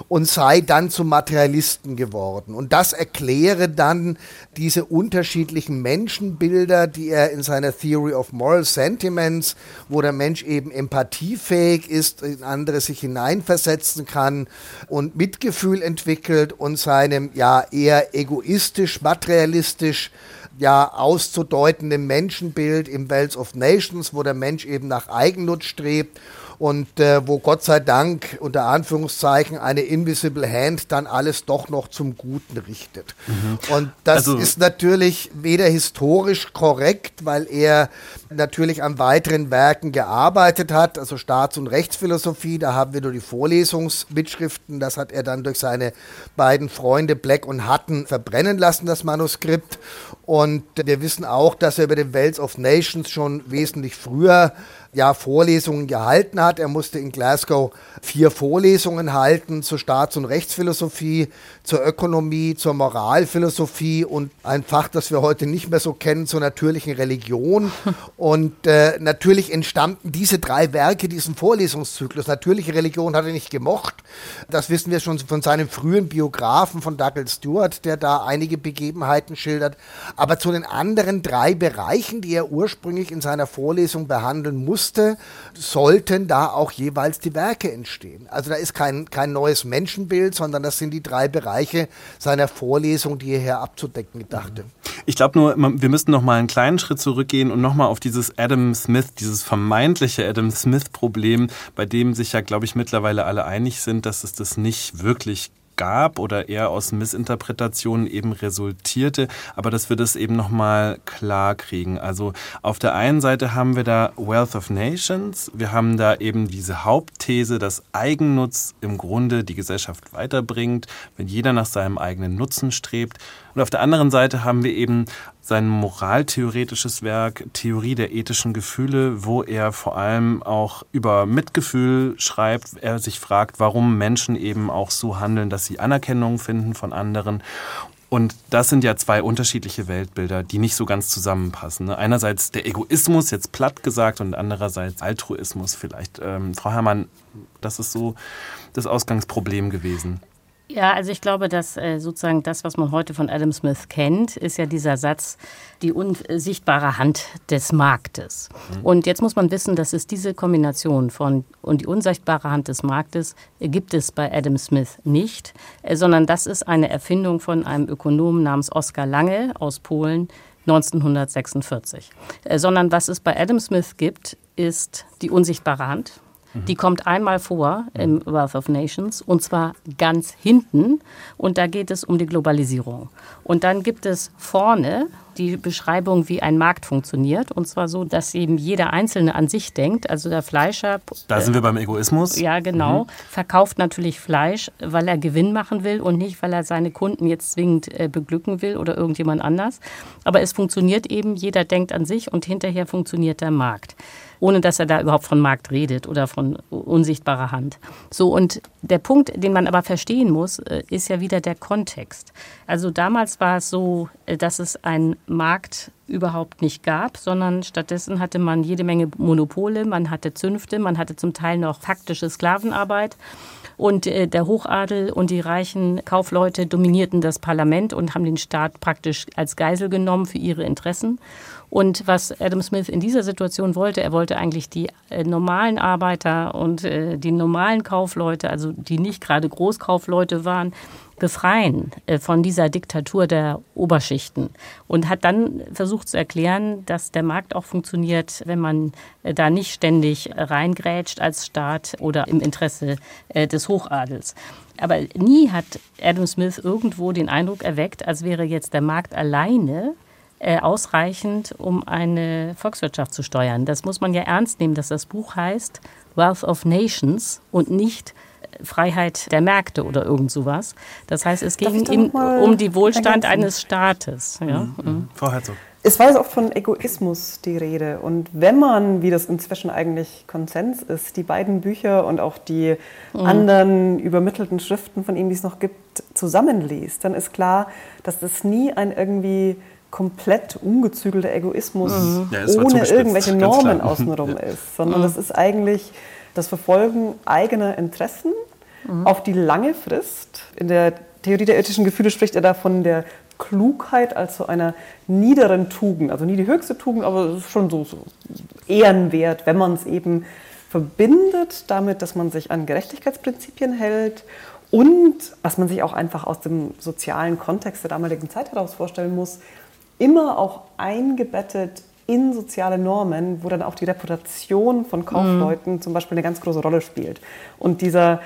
und sei dann zum Materialisten geworden. Und das erkläre dann diese unterschiedlichen Menschenbilder, die er in seiner Theory of Moral Sentiments, wo der Mensch eben empathiefähig ist, in andere sich hineinversetzen kann und Mitgefühl entwickelt und seinem ja eher egoistisch, materialistisch ja auszudeutenden Menschenbild im Wells of Nations, wo der Mensch eben nach Eigennutz strebt und äh, wo Gott sei Dank unter Anführungszeichen eine Invisible Hand dann alles doch noch zum Guten richtet. Mhm. Und das also, ist natürlich weder historisch korrekt, weil er natürlich an weiteren Werken gearbeitet hat, also Staats- und Rechtsphilosophie, da haben wir nur die Vorlesungsmitschriften, das hat er dann durch seine beiden Freunde Black und Hutton verbrennen lassen, das Manuskript. Und wir wissen auch, dass er über den Wells of Nations schon wesentlich früher ja, Vorlesungen gehalten hat. Er musste in Glasgow vier Vorlesungen halten zur Staats- und Rechtsphilosophie, zur Ökonomie, zur Moralphilosophie und ein Fach, das wir heute nicht mehr so kennen, zur natürlichen Religion. Und äh, natürlich entstammten diese drei Werke diesem Vorlesungszyklus. Natürliche Religion hat er nicht gemocht. Das wissen wir schon von seinem frühen Biografen, von Douglas Stewart, der da einige Begebenheiten schildert. Aber zu den anderen drei Bereichen, die er ursprünglich in seiner Vorlesung behandeln musste, sollten da auch jeweils die Werke entstehen. Also da ist kein, kein neues Menschenbild, sondern das sind die drei Bereiche seiner Vorlesung, die er hier abzudecken gedachte. Ich glaube nur, wir müssten noch mal einen kleinen Schritt zurückgehen und noch mal auf dieses Adam Smith, dieses vermeintliche Adam Smith-Problem, bei dem sich ja, glaube ich, mittlerweile alle einig sind, dass es das nicht wirklich gab oder eher aus Missinterpretationen eben resultierte, aber dass wir das eben nochmal klar kriegen. Also auf der einen Seite haben wir da Wealth of Nations, wir haben da eben diese Hauptthese, dass Eigennutz im Grunde die Gesellschaft weiterbringt, wenn jeder nach seinem eigenen Nutzen strebt. Und auf der anderen Seite haben wir eben sein moraltheoretisches Werk Theorie der ethischen Gefühle, wo er vor allem auch über Mitgefühl schreibt. Er sich fragt, warum Menschen eben auch so handeln, dass sie Anerkennung finden von anderen. Und das sind ja zwei unterschiedliche Weltbilder, die nicht so ganz zusammenpassen. Ne? Einerseits der Egoismus, jetzt platt gesagt, und andererseits Altruismus vielleicht. Ähm, Frau Herrmann, das ist so das Ausgangsproblem gewesen. Ja, also ich glaube, dass äh, sozusagen das, was man heute von Adam Smith kennt, ist ja dieser Satz, die unsichtbare Hand des Marktes. Mhm. Und jetzt muss man wissen, dass es diese Kombination von und die unsichtbare Hand des Marktes gibt es bei Adam Smith nicht, äh, sondern das ist eine Erfindung von einem Ökonomen namens Oskar Lange aus Polen, 1946. Äh, sondern was es bei Adam Smith gibt, ist die unsichtbare Hand. Die kommt einmal vor im Wealth of Nations und zwar ganz hinten und da geht es um die Globalisierung. Und dann gibt es vorne die Beschreibung, wie ein Markt funktioniert. Und zwar so, dass eben jeder Einzelne an sich denkt. Also der Fleischer. Da sind wir beim Egoismus. Ja, genau. Mhm. Verkauft natürlich Fleisch, weil er Gewinn machen will und nicht, weil er seine Kunden jetzt zwingend äh, beglücken will oder irgendjemand anders. Aber es funktioniert eben, jeder denkt an sich und hinterher funktioniert der Markt ohne dass er da überhaupt von Markt redet oder von unsichtbarer Hand. So, und der Punkt, den man aber verstehen muss, äh, ist ja wieder der Kontext. Also damals war es so, äh, dass es einen Markt überhaupt nicht gab, sondern stattdessen hatte man jede Menge Monopole, man hatte Zünfte, man hatte zum Teil noch faktische Sklavenarbeit. Und äh, der Hochadel und die reichen Kaufleute dominierten das Parlament und haben den Staat praktisch als Geisel genommen für ihre Interessen. Und was Adam Smith in dieser Situation wollte, er wollte eigentlich die äh, normalen Arbeiter und die normalen Kaufleute, also die nicht gerade Großkaufleute waren, befreien äh, von dieser Diktatur der Oberschichten und hat dann versucht zu erklären, dass der Markt auch funktioniert, wenn man äh, da nicht ständig reingrätscht als Staat oder im Interesse äh, des Hochadels. Aber nie hat Adam Smith irgendwo den Eindruck erweckt, als wäre jetzt der Markt alleine ausreichend, um eine Volkswirtschaft zu steuern. Das muss man ja ernst nehmen, dass das Buch heißt Wealth of Nations und nicht Freiheit der Märkte oder irgend sowas. Das heißt, es ging ihm um die Wohlstand ergänzen? eines Staates. Ja? Mhm. Mhm. Frau Herzog. Es war jetzt oft von Egoismus die Rede. Und wenn man, wie das inzwischen eigentlich Konsens ist, die beiden Bücher und auch die mhm. anderen übermittelten Schriften von ihm, die es noch gibt, zusammenliest, dann ist klar, dass das nie ein irgendwie komplett ungezügelter Egoismus mhm. ja, ohne irgendwelche Normen außenrum ja. ist, sondern mhm. das ist eigentlich das Verfolgen eigener Interessen mhm. auf die lange Frist. In der Theorie der ethischen Gefühle spricht er da von der Klugheit als so einer niederen Tugend, also nie die höchste Tugend, aber schon so, so ehrenwert, wenn man es eben verbindet damit, dass man sich an Gerechtigkeitsprinzipien hält und was man sich auch einfach aus dem sozialen Kontext der damaligen Zeit heraus vorstellen muss, immer auch eingebettet in soziale Normen, wo dann auch die Reputation von Kaufleuten mhm. zum Beispiel eine ganz große Rolle spielt. Und dieser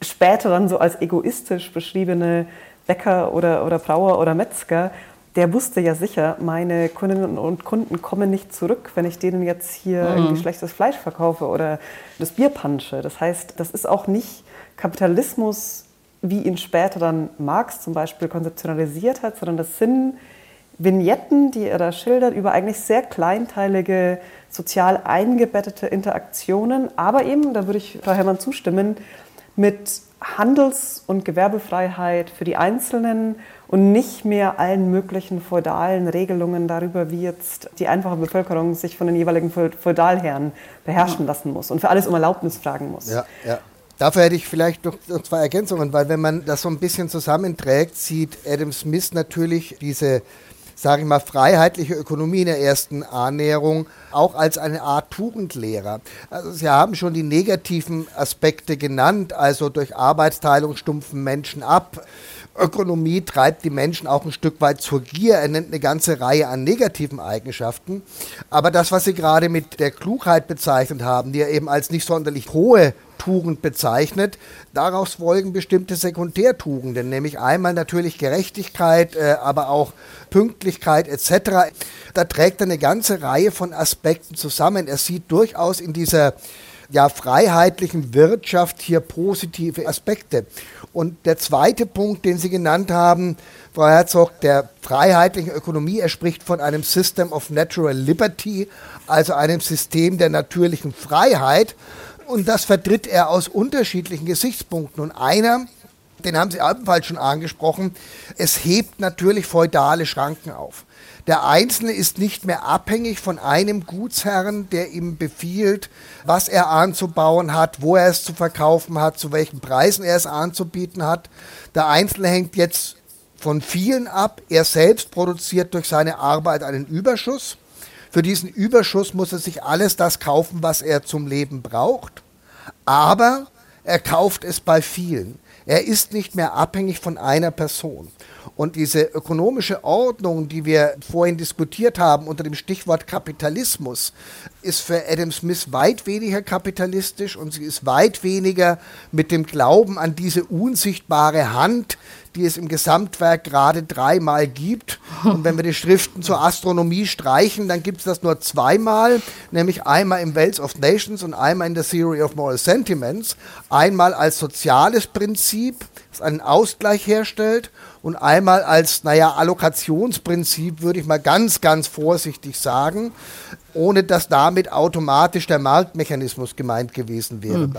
später dann so als egoistisch beschriebene Bäcker oder, oder Brauer oder Metzger, der wusste ja sicher, meine Kundinnen und Kunden kommen nicht zurück, wenn ich denen jetzt hier mhm. irgendwie schlechtes Fleisch verkaufe oder das Bier punche. Das heißt, das ist auch nicht Kapitalismus, wie ihn später dann Marx zum Beispiel konzeptionalisiert hat, sondern das sind Vignetten, die er da schildert, über eigentlich sehr kleinteilige, sozial eingebettete Interaktionen, aber eben, da würde ich Frau Herrmann zustimmen, mit Handels- und Gewerbefreiheit für die Einzelnen und nicht mehr allen möglichen feudalen Regelungen darüber, wie jetzt die einfache Bevölkerung sich von den jeweiligen Feudalherren beherrschen lassen muss und für alles um Erlaubnis fragen muss. Ja, ja. Dafür hätte ich vielleicht noch zwei Ergänzungen, weil wenn man das so ein bisschen zusammenträgt, sieht Adam Smith natürlich diese sage ich mal, freiheitliche Ökonomie in der ersten Annäherung auch als eine Art Tugendlehrer. Also Sie haben schon die negativen Aspekte genannt, also durch Arbeitsteilung stumpfen Menschen ab. Ökonomie treibt die Menschen auch ein Stück weit zur Gier. Er nennt eine ganze Reihe an negativen Eigenschaften. Aber das, was Sie gerade mit der Klugheit bezeichnet haben, die er eben als nicht sonderlich hohe Tugend bezeichnet. Daraus folgen bestimmte Sekundärtugenden, nämlich einmal natürlich Gerechtigkeit, äh, aber auch Pünktlichkeit etc. Da trägt er eine ganze Reihe von Aspekten zusammen. Er sieht durchaus in dieser ja, freiheitlichen Wirtschaft hier positive Aspekte. Und der zweite Punkt, den Sie genannt haben, Frau Herzog, der freiheitlichen Ökonomie, er spricht von einem System of Natural Liberty, also einem System der natürlichen Freiheit. Und das vertritt er aus unterschiedlichen Gesichtspunkten. Und einer, den haben Sie ebenfalls schon angesprochen, es hebt natürlich feudale Schranken auf. Der Einzelne ist nicht mehr abhängig von einem Gutsherrn, der ihm befiehlt, was er anzubauen hat, wo er es zu verkaufen hat, zu welchen Preisen er es anzubieten hat. Der Einzelne hängt jetzt von vielen ab. Er selbst produziert durch seine Arbeit einen Überschuss. Für diesen Überschuss muss er sich alles das kaufen, was er zum Leben braucht. Aber er kauft es bei vielen. Er ist nicht mehr abhängig von einer Person. Und diese ökonomische Ordnung, die wir vorhin diskutiert haben unter dem Stichwort Kapitalismus, ist für Adam Smith weit weniger kapitalistisch und sie ist weit weniger mit dem Glauben an diese unsichtbare Hand, die es im Gesamtwerk gerade dreimal gibt. Und wenn wir die Schriften zur Astronomie streichen, dann gibt es das nur zweimal, nämlich einmal im Wealth of Nations und einmal in der Theory of Moral Sentiments. Einmal als soziales Prinzip, das einen Ausgleich herstellt und einmal als, naja, Allokationsprinzip, würde ich mal ganz, ganz vorsichtig sagen, ohne dass damit automatisch der Marktmechanismus gemeint gewesen wäre. Hm.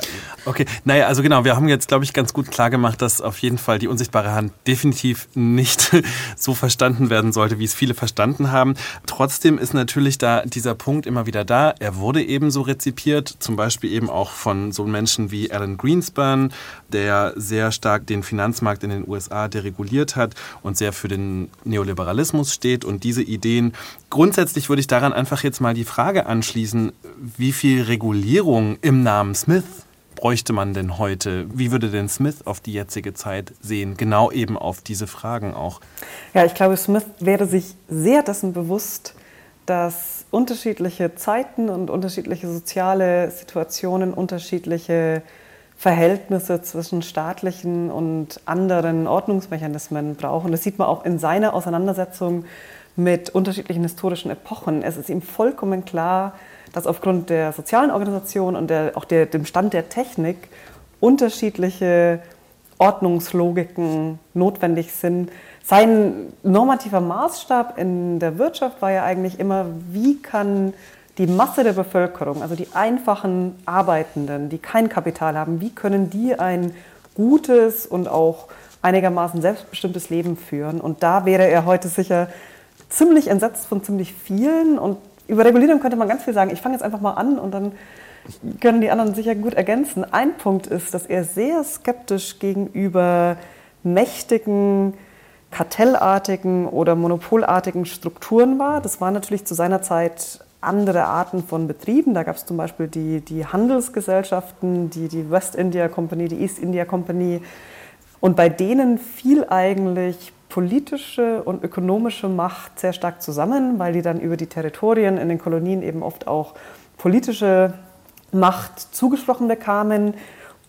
Okay, naja, also genau, wir haben jetzt, glaube ich, ganz gut klargemacht, dass auf jeden Fall die unsichtbare Hand definitiv nicht so verstanden werden sollte, wie es viele verstanden haben. Trotzdem ist natürlich da dieser Punkt immer wieder da. Er wurde ebenso rezipiert, zum Beispiel eben auch von so Menschen wie Alan Greenspan, der sehr stark den Finanzmarkt in den USA dereguliert hat und sehr für den Neoliberalismus steht und diese Ideen. Grundsätzlich würde ich daran einfach jetzt mal die Frage anschließen, wie viel Regulierung im Namen Smith bräuchte man denn heute? Wie würde denn Smith auf die jetzige Zeit sehen? Genau eben auf diese Fragen auch. Ja, ich glaube, Smith wäre sich sehr dessen bewusst, dass unterschiedliche Zeiten und unterschiedliche soziale Situationen unterschiedliche Verhältnisse zwischen staatlichen und anderen Ordnungsmechanismen brauchen. Das sieht man auch in seiner Auseinandersetzung mit unterschiedlichen historischen Epochen. Es ist ihm vollkommen klar, dass aufgrund der sozialen Organisation und der, auch der, dem Stand der Technik unterschiedliche Ordnungslogiken notwendig sind. Sein normativer Maßstab in der Wirtschaft war ja eigentlich immer, wie kann die Masse der Bevölkerung, also die einfachen Arbeitenden, die kein Kapital haben, wie können die ein gutes und auch einigermaßen selbstbestimmtes Leben führen? Und da wäre er heute sicher ziemlich entsetzt von ziemlich vielen. Und über Regulierung könnte man ganz viel sagen. Ich fange jetzt einfach mal an und dann können die anderen sicher gut ergänzen. Ein Punkt ist, dass er sehr skeptisch gegenüber mächtigen, kartellartigen oder monopolartigen Strukturen war. Das war natürlich zu seiner Zeit andere Arten von Betrieben. Da gab es zum Beispiel die, die Handelsgesellschaften, die, die West India Company, die East India Company. Und bei denen fiel eigentlich politische und ökonomische Macht sehr stark zusammen, weil die dann über die Territorien in den Kolonien eben oft auch politische Macht zugesprochen bekamen.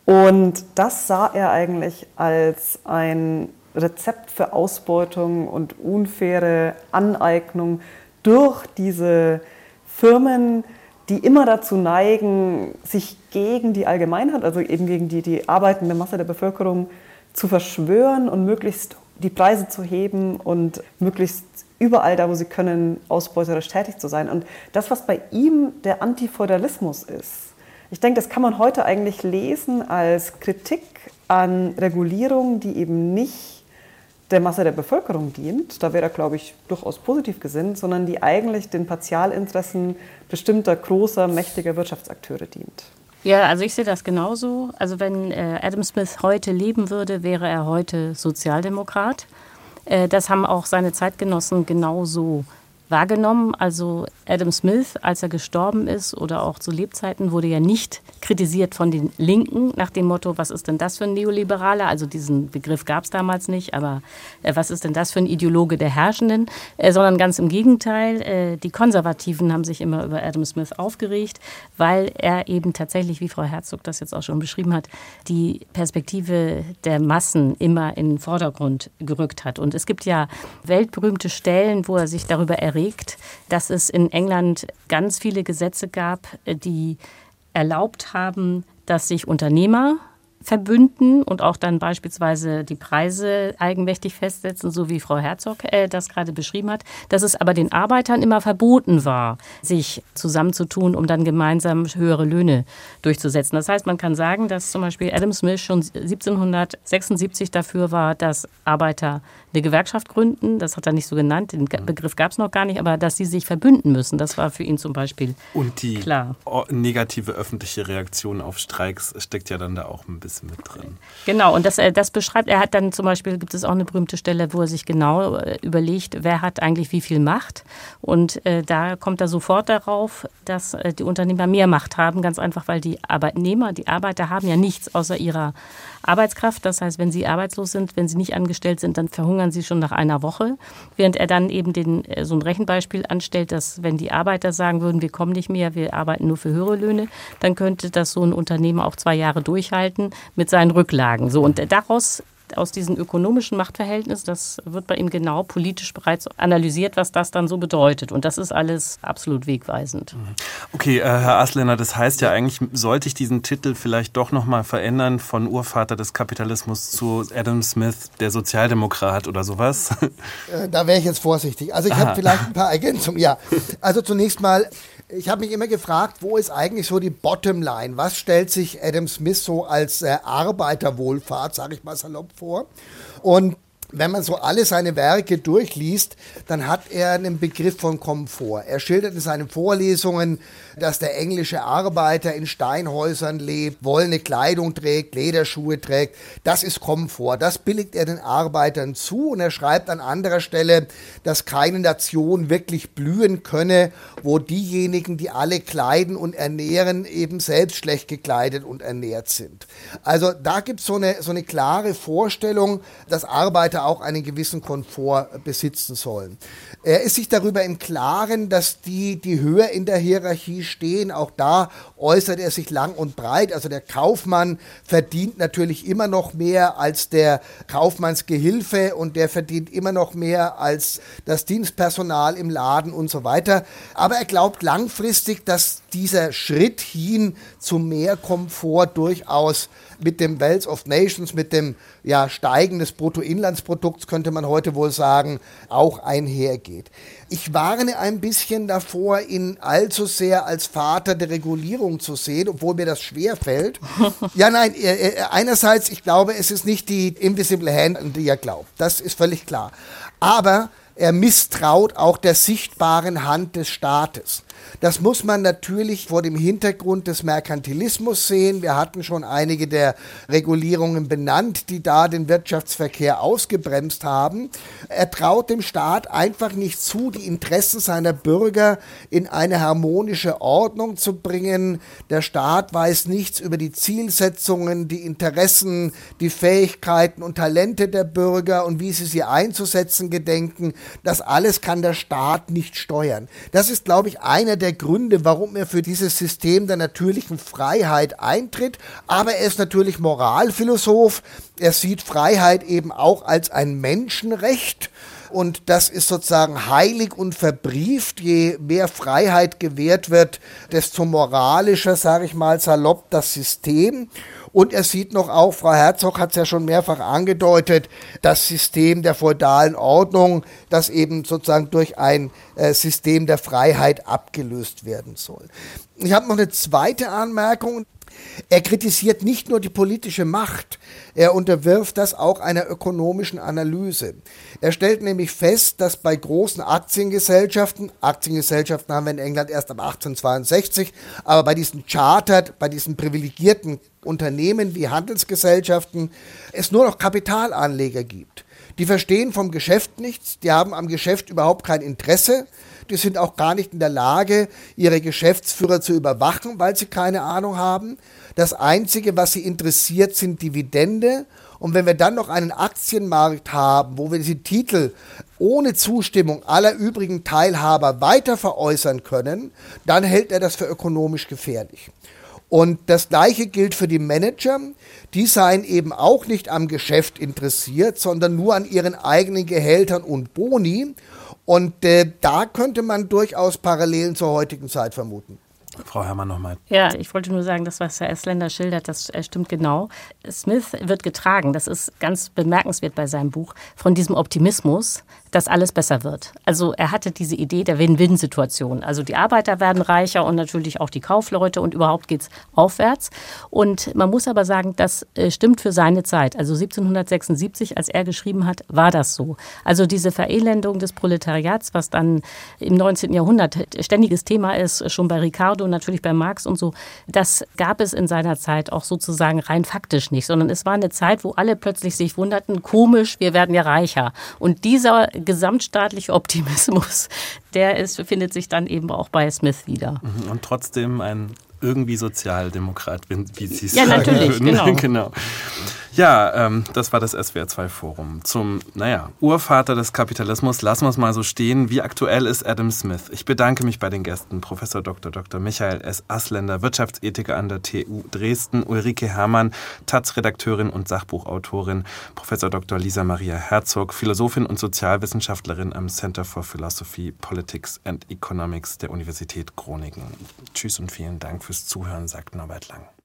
Und das sah er eigentlich als ein Rezept für Ausbeutung und unfaire Aneignung durch diese Firmen, die immer dazu neigen, sich gegen die Allgemeinheit, also eben gegen die, die arbeitende Masse der Bevölkerung zu verschwören und möglichst die Preise zu heben und möglichst überall da, wo sie können, ausbeuterisch tätig zu sein. Und das, was bei ihm der Antifeudalismus ist, ich denke, das kann man heute eigentlich lesen als Kritik an Regulierung, die eben nicht der Masse der Bevölkerung dient, da wäre er, glaube ich, durchaus positiv gesinnt, sondern die eigentlich den Partialinteressen bestimmter großer, mächtiger Wirtschaftsakteure dient. Ja, also ich sehe das genauso. Also wenn äh, Adam Smith heute leben würde, wäre er heute Sozialdemokrat. Äh, das haben auch seine Zeitgenossen genauso wahrgenommen. Also Adam Smith, als er gestorben ist oder auch zu Lebzeiten, wurde ja nicht kritisiert von den Linken nach dem Motto, was ist denn das für ein Neoliberaler? Also diesen Begriff gab es damals nicht, aber äh, was ist denn das für ein Ideologe der Herrschenden? Äh, sondern ganz im Gegenteil, äh, die Konservativen haben sich immer über Adam Smith aufgeregt, weil er eben tatsächlich, wie Frau Herzog das jetzt auch schon beschrieben hat, die Perspektive der Massen immer in den Vordergrund gerückt hat. Und es gibt ja weltberühmte Stellen, wo er sich darüber erregt, dass es in England ganz viele Gesetze gab, die erlaubt haben, dass sich Unternehmer verbünden und auch dann beispielsweise die Preise eigenmächtig festsetzen, so wie Frau Herzog äh, das gerade beschrieben hat, dass es aber den Arbeitern immer verboten war, sich zusammenzutun, um dann gemeinsam höhere Löhne durchzusetzen. Das heißt, man kann sagen, dass zum Beispiel Adam Smith schon 1776 dafür war, dass Arbeiter eine Gewerkschaft gründen. Das hat er nicht so genannt, den Begriff gab es noch gar nicht, aber dass sie sich verbünden müssen, das war für ihn zum Beispiel Und die klar. negative öffentliche Reaktion auf Streiks steckt ja dann da auch ein bisschen mit drin. Genau, und das, äh, das beschreibt, er hat dann zum Beispiel, gibt es auch eine berühmte Stelle, wo er sich genau äh, überlegt, wer hat eigentlich wie viel Macht. Und äh, da kommt er sofort darauf, dass äh, die Unternehmer mehr Macht haben, ganz einfach, weil die Arbeitnehmer, die Arbeiter haben ja nichts außer ihrer Arbeitskraft. Das heißt, wenn sie arbeitslos sind, wenn sie nicht angestellt sind, dann verhungern sie schon nach einer Woche. Während er dann eben den, äh, so ein Rechenbeispiel anstellt, dass wenn die Arbeiter sagen würden, wir kommen nicht mehr, wir arbeiten nur für höhere Löhne, dann könnte das so ein Unternehmen auch zwei Jahre durchhalten mit seinen Rücklagen. So, und daraus aus diesen ökonomischen Machtverhältnissen, das wird bei ihm genau politisch bereits analysiert, was das dann so bedeutet. Und das ist alles absolut wegweisend. Okay, äh, Herr Asländer, das heißt ja eigentlich, sollte ich diesen Titel vielleicht doch nochmal verändern von Urvater des Kapitalismus zu Adam Smith, der Sozialdemokrat oder sowas? Äh, da wäre ich jetzt vorsichtig. Also ich habe vielleicht ein paar Ergänzungen. Ja, also zunächst mal, ich habe mich immer gefragt, wo ist eigentlich so die Bottomline? Was stellt sich Adam Smith so als äh, Arbeiterwohlfahrt, sage ich mal salopp, vor? Und wenn man so alle seine Werke durchliest, dann hat er einen Begriff von Komfort. Er schildert in seinen Vorlesungen, dass der englische Arbeiter in Steinhäusern lebt, wollene Kleidung trägt, Lederschuhe trägt. Das ist Komfort. Das billigt er den Arbeitern zu und er schreibt an anderer Stelle, dass keine Nation wirklich blühen könne, wo diejenigen, die alle kleiden und ernähren, eben selbst schlecht gekleidet und ernährt sind. Also da gibt es so eine, so eine klare Vorstellung, dass Arbeiter auch einen gewissen Komfort besitzen sollen. Er ist sich darüber im Klaren, dass die, die höher in der Hierarchie stehen, auch da äußert er sich lang und breit. Also der Kaufmann verdient natürlich immer noch mehr als der Kaufmannsgehilfe und der verdient immer noch mehr als das Dienstpersonal im Laden und so weiter. Aber er glaubt langfristig, dass dieser Schritt hin zu mehr Komfort durchaus mit dem Wealth of Nations, mit dem ja, Steigen des Bruttoinlandsprodukts, könnte man heute wohl sagen, auch einhergeht. Ich warne ein bisschen davor, ihn allzu sehr als Vater der Regulierung zu sehen, obwohl mir das schwer fällt. ja, nein, einerseits, ich glaube, es ist nicht die Invisible Hand, an die er glaubt. Das ist völlig klar. Aber er misstraut auch der sichtbaren Hand des Staates. Das muss man natürlich vor dem Hintergrund des Merkantilismus sehen. Wir hatten schon einige der Regulierungen benannt, die da den Wirtschaftsverkehr ausgebremst haben. Er traut dem Staat einfach nicht zu, die Interessen seiner Bürger in eine harmonische Ordnung zu bringen. Der Staat weiß nichts über die Zielsetzungen, die Interessen, die Fähigkeiten und Talente der Bürger und wie sie sie einzusetzen gedenken. Das alles kann der Staat nicht steuern. Das ist, glaube ich, einer der Gründe, warum er für dieses System der natürlichen Freiheit eintritt. Aber er ist natürlich Moralphilosoph. Er sieht Freiheit eben auch als ein Menschenrecht. Und das ist sozusagen heilig und verbrieft. Je mehr Freiheit gewährt wird, desto moralischer, sage ich mal salopp, das System. Und er sieht noch auch, Frau Herzog hat es ja schon mehrfach angedeutet, das System der feudalen Ordnung, das eben sozusagen durch ein äh, System der Freiheit abgelöst werden soll. Ich habe noch eine zweite Anmerkung. Er kritisiert nicht nur die politische Macht, er unterwirft das auch einer ökonomischen Analyse. Er stellt nämlich fest, dass bei großen Aktiengesellschaften, Aktiengesellschaften haben wir in England erst ab 1862, aber bei diesen chartered, bei diesen privilegierten Unternehmen wie Handelsgesellschaften es nur noch Kapitalanleger gibt. Die verstehen vom Geschäft nichts, die haben am Geschäft überhaupt kein Interesse, die sind auch gar nicht in der Lage, ihre Geschäftsführer zu überwachen, weil sie keine Ahnung haben. Das Einzige, was sie interessiert, sind Dividende. Und wenn wir dann noch einen Aktienmarkt haben, wo wir diese Titel ohne Zustimmung aller übrigen Teilhaber weiter veräußern können, dann hält er das für ökonomisch gefährlich. Und das Gleiche gilt für die Manager. Die seien eben auch nicht am Geschäft interessiert, sondern nur an ihren eigenen Gehältern und Boni. Und äh, da könnte man durchaus Parallelen zur heutigen Zeit vermuten. Frau Herrmann nochmal. Ja, ich wollte nur sagen, das, was Herr Essländer schildert, das äh, stimmt genau. Smith wird getragen, das ist ganz bemerkenswert bei seinem Buch, von diesem Optimismus, dass alles besser wird. Also er hatte diese Idee der Win-Win-Situation. Also die Arbeiter werden reicher und natürlich auch die Kaufleute und überhaupt geht es aufwärts. Und man muss aber sagen, das äh, stimmt für seine Zeit. Also 1776, als er geschrieben hat, war das so. Also diese Verelendung des Proletariats, was dann im 19. Jahrhundert ständiges Thema ist, schon bei Ricardo, natürlich bei Marx und so, das gab es in seiner Zeit auch sozusagen rein faktisch nicht, sondern es war eine Zeit, wo alle plötzlich sich wunderten, komisch, wir werden ja reicher. Und dieser gesamtstaatliche Optimismus, der ist, findet sich dann eben auch bei Smith wieder. Mhm. Und trotzdem ein irgendwie Sozialdemokrat, wie Sie es ja, sagen. Ja, natürlich, genau. genau. Ja, ähm, das war das SWR2-Forum. Zum, naja, Urvater des Kapitalismus lassen wir es mal so stehen. Wie aktuell ist Adam Smith? Ich bedanke mich bei den Gästen. Professor Dr. Dr. Michael S. Asländer, Wirtschaftsethiker an der TU Dresden, Ulrike Herrmann, Taz-Redakteurin und Sachbuchautorin, Professor Dr. Lisa Maria Herzog, Philosophin und Sozialwissenschaftlerin am Center for Philosophy, Politics and Economics der Universität Groningen. Tschüss und vielen Dank fürs Zuhören, sagt Norbert Lang.